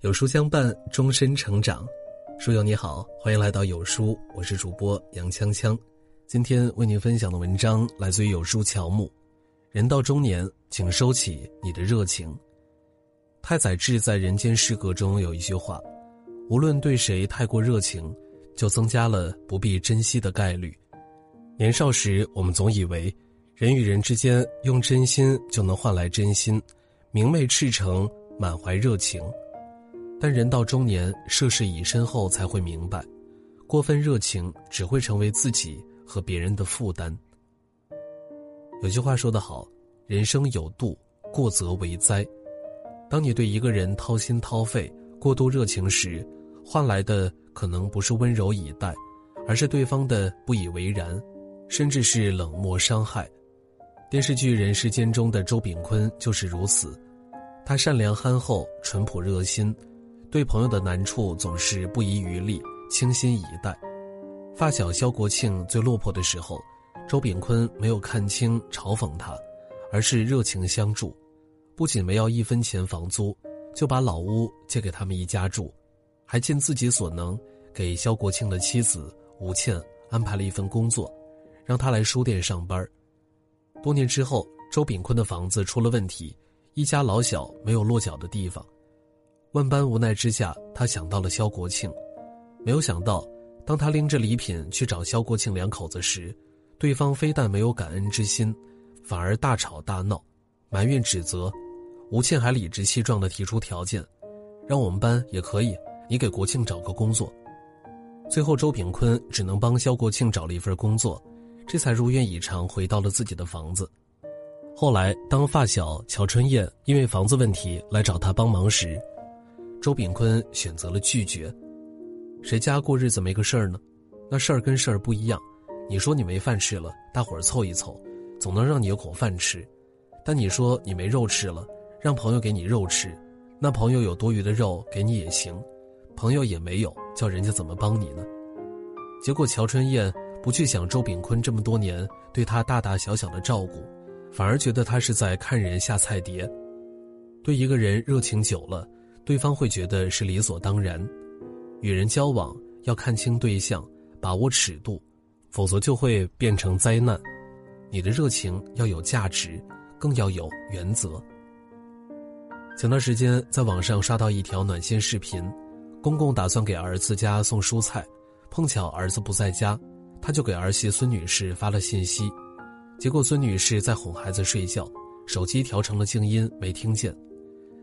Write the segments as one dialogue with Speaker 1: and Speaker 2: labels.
Speaker 1: 有书相伴，终身成长。书友你好，欢迎来到有书，我是主播杨锵锵。今天为您分享的文章来自于有书乔木。人到中年，请收起你的热情。太宰治在《人间失格》中有一句话：无论对谁太过热情，就增加了不必珍惜的概率。年少时，我们总以为人与人之间用真心就能换来真心，明媚赤诚，满怀热情。但人到中年，涉世已深后才会明白，过分热情只会成为自己和别人的负担。有句话说得好：“人生有度，过则为灾。”当你对一个人掏心掏肺、过度热情时，换来的可能不是温柔以待，而是对方的不以为然，甚至是冷漠伤害。电视剧《人世间》中的周秉昆就是如此，他善良憨厚、淳朴热心。对朋友的难处总是不遗余力、倾心以待。发小肖国庆最落魄的时候，周炳坤没有看清、嘲讽他，而是热情相助，不仅没要一分钱房租，就把老屋借给他们一家住，还尽自己所能给肖国庆的妻子吴倩安排了一份工作，让他来书店上班。多年之后，周炳坤的房子出了问题，一家老小没有落脚的地方。万般无奈之下，他想到了肖国庆，没有想到，当他拎着礼品去找肖国庆两口子时，对方非但没有感恩之心，反而大吵大闹，埋怨指责。吴倩还理直气壮地提出条件，让我们班也可以，你给国庆找个工作。最后，周炳坤只能帮肖国庆找了一份工作，这才如愿以偿回到了自己的房子。后来，当发小乔春燕因为房子问题来找他帮忙时，周炳坤选择了拒绝。谁家过日子没个事儿呢？那事儿跟事儿不一样。你说你没饭吃了，大伙儿凑一凑，总能让你有口饭吃。但你说你没肉吃了，让朋友给你肉吃，那朋友有多余的肉给你也行。朋友也没有，叫人家怎么帮你呢？结果乔春燕不去想周炳坤这么多年对他大大小小的照顾，反而觉得他是在看人下菜碟。对一个人热情久了。对方会觉得是理所当然，与人交往要看清对象，把握尺度，否则就会变成灾难。你的热情要有价值，更要有原则。前段时间在网上刷到一条暖心视频，公公打算给儿子家送蔬菜，碰巧儿子不在家，他就给儿媳孙女士发了信息，结果孙女士在哄孩子睡觉，手机调成了静音，没听见。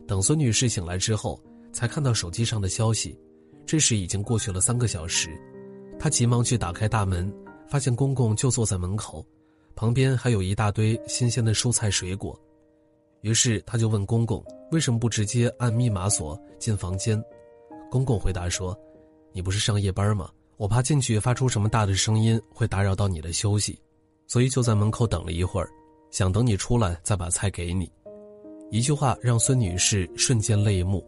Speaker 1: 等孙女士醒来之后，才看到手机上的消息。这时已经过去了三个小时，她急忙去打开大门，发现公公就坐在门口，旁边还有一大堆新鲜的蔬菜水果。于是她就问公公：“为什么不直接按密码锁进房间？”公公回答说：“你不是上夜班吗？我怕进去发出什么大的声音会打扰到你的休息，所以就在门口等了一会儿，想等你出来再把菜给你。”一句话让孙女士瞬间泪目。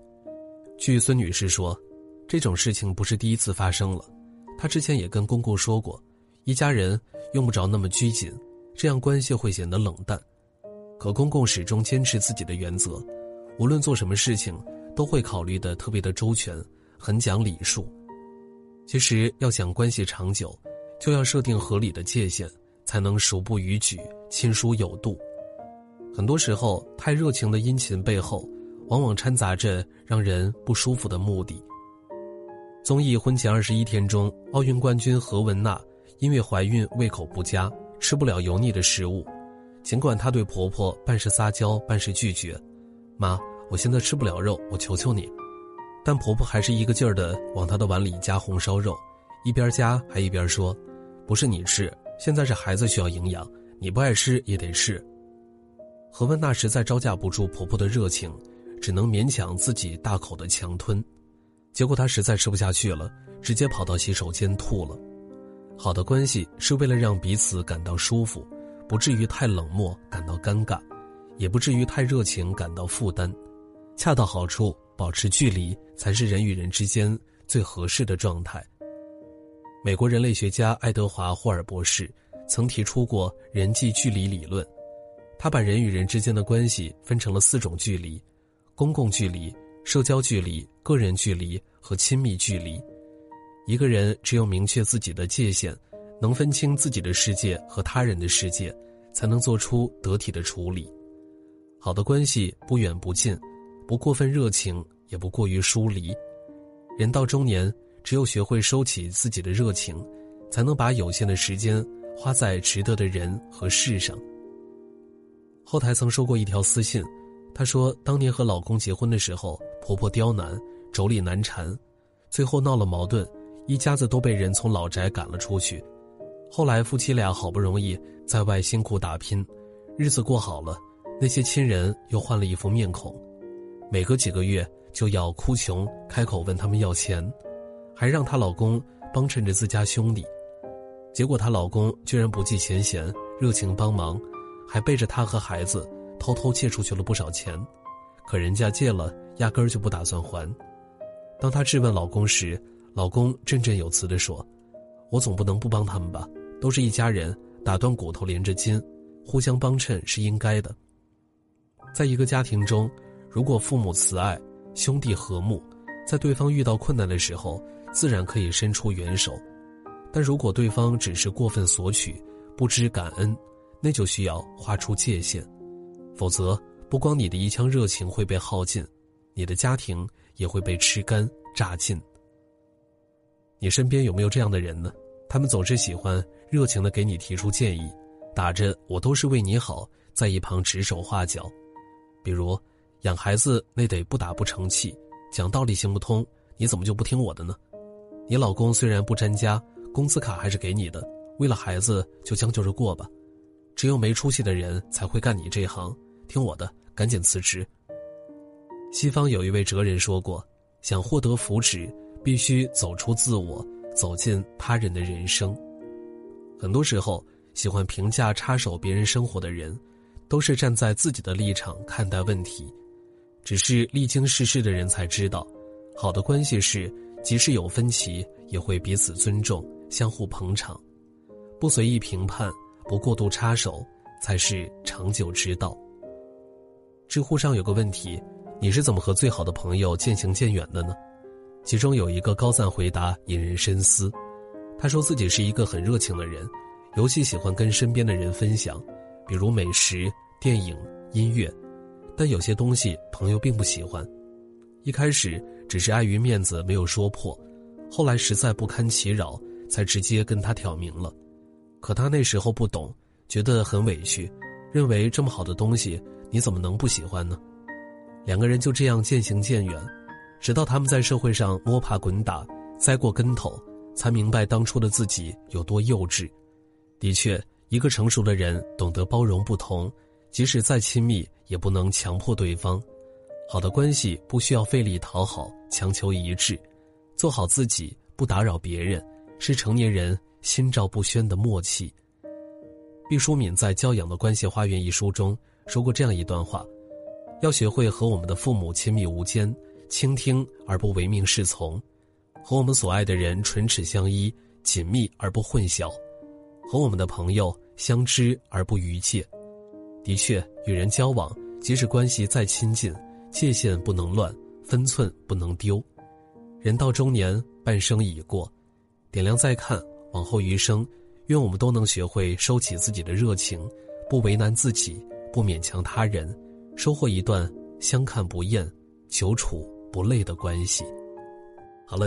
Speaker 1: 据孙女士说，这种事情不是第一次发生了，她之前也跟公公说过，一家人用不着那么拘谨，这样关系会显得冷淡。可公公始终坚持自己的原则，无论做什么事情都会考虑的特别的周全，很讲礼数。其实要想关系长久，就要设定合理的界限，才能熟不逾矩，亲疏有度。很多时候，太热情的殷勤背后，往往掺杂着让人不舒服的目的。综艺《婚前二十一天》中，奥运冠军何雯娜因为怀孕胃口不佳，吃不了油腻的食物。尽管她对婆婆半是撒娇，半是拒绝：“妈，我现在吃不了肉，我求求你。”但婆婆还是一个劲儿的往她的碗里加红烧肉，一边加还一边说：“不是你吃，现在是孩子需要营养，你不爱吃也得吃。”何文娜实在招架不住婆婆的热情，只能勉强自己大口的强吞，结果她实在吃不下去了，直接跑到洗手间吐了。好的关系是为了让彼此感到舒服，不至于太冷漠感到尴尬，也不至于太热情感到负担，恰到好处，保持距离才是人与人之间最合适的状态。美国人类学家爱德华·霍尔博士曾提出过人际距离理论。他把人与人之间的关系分成了四种距离：公共距离、社交距离、个人距离和亲密距离。一个人只有明确自己的界限，能分清自己的世界和他人的世界，才能做出得体的处理。好的关系不远不近，不过分热情，也不过于疏离。人到中年，只有学会收起自己的热情，才能把有限的时间花在值得的人和事上。后台曾收过一条私信，她说当年和老公结婚的时候，婆婆刁难，妯娌难缠，最后闹了矛盾，一家子都被人从老宅赶了出去。后来夫妻俩好不容易在外辛苦打拼，日子过好了。那些亲人又换了一副面孔，每隔几个月就要哭穷开口问他们要钱，还让她老公帮衬着自家兄弟，结果她老公居然不计前嫌，热情帮忙，还背着她和孩子偷偷借出去了不少钱，可人家借了压根儿就不打算还。当她质问老公时，老公振振有词地说：“我总不能不帮他们吧？都是一家人，打断骨头连着筋，互相帮衬是应该的。”在一个家庭中，如果父母慈爱，兄弟和睦，在对方遇到困难的时候，自然可以伸出援手；但如果对方只是过分索取，不知感恩，那就需要画出界限，否则不光你的一腔热情会被耗尽，你的家庭也会被吃干榨尽。你身边有没有这样的人呢？他们总是喜欢热情的给你提出建议，打着“我都是为你好”在一旁指手画脚。比如，养孩子那得不打不成器，讲道理行不通，你怎么就不听我的呢？你老公虽然不沾家，工资卡还是给你的，为了孩子就将就着过吧。只有没出息的人才会干你这行，听我的，赶紧辞职。西方有一位哲人说过，想获得福祉，必须走出自我，走进他人的人生。很多时候，喜欢评价插手别人生活的人。都是站在自己的立场看待问题，只是历经世事的人才知道，好的关系是即使有分歧，也会彼此尊重、相互捧场，不随意评判，不过度插手，才是长久之道。知乎上有个问题：你是怎么和最好的朋友渐行渐远的呢？其中有一个高赞回答引人深思，他说自己是一个很热情的人，尤其喜欢跟身边的人分享。比如美食、电影、音乐，但有些东西朋友并不喜欢。一开始只是碍于面子没有说破，后来实在不堪其扰，才直接跟他挑明了。可他那时候不懂，觉得很委屈，认为这么好的东西你怎么能不喜欢呢？两个人就这样渐行渐远，直到他们在社会上摸爬滚打，栽过跟头，才明白当初的自己有多幼稚。的确。一个成熟的人懂得包容不同，即使再亲密，也不能强迫对方。好的关系不需要费力讨好、强求一致，做好自己，不打扰别人，是成年人心照不宣的默契。毕淑敏在《教养的关系花园》一书中说过这样一段话：要学会和我们的父母亲密无间，倾听而不唯命是从；和我们所爱的人唇齿相依，紧密而不混淆。和我们的朋友相知而不逾界，的确，与人交往，即使关系再亲近，界限不能乱，分寸不能丢。人到中年，半生已过，点亮再看，往后余生，愿我们都能学会收起自己的热情，不为难自己，不勉强他人，收获一段相看不厌、久处不累的关系。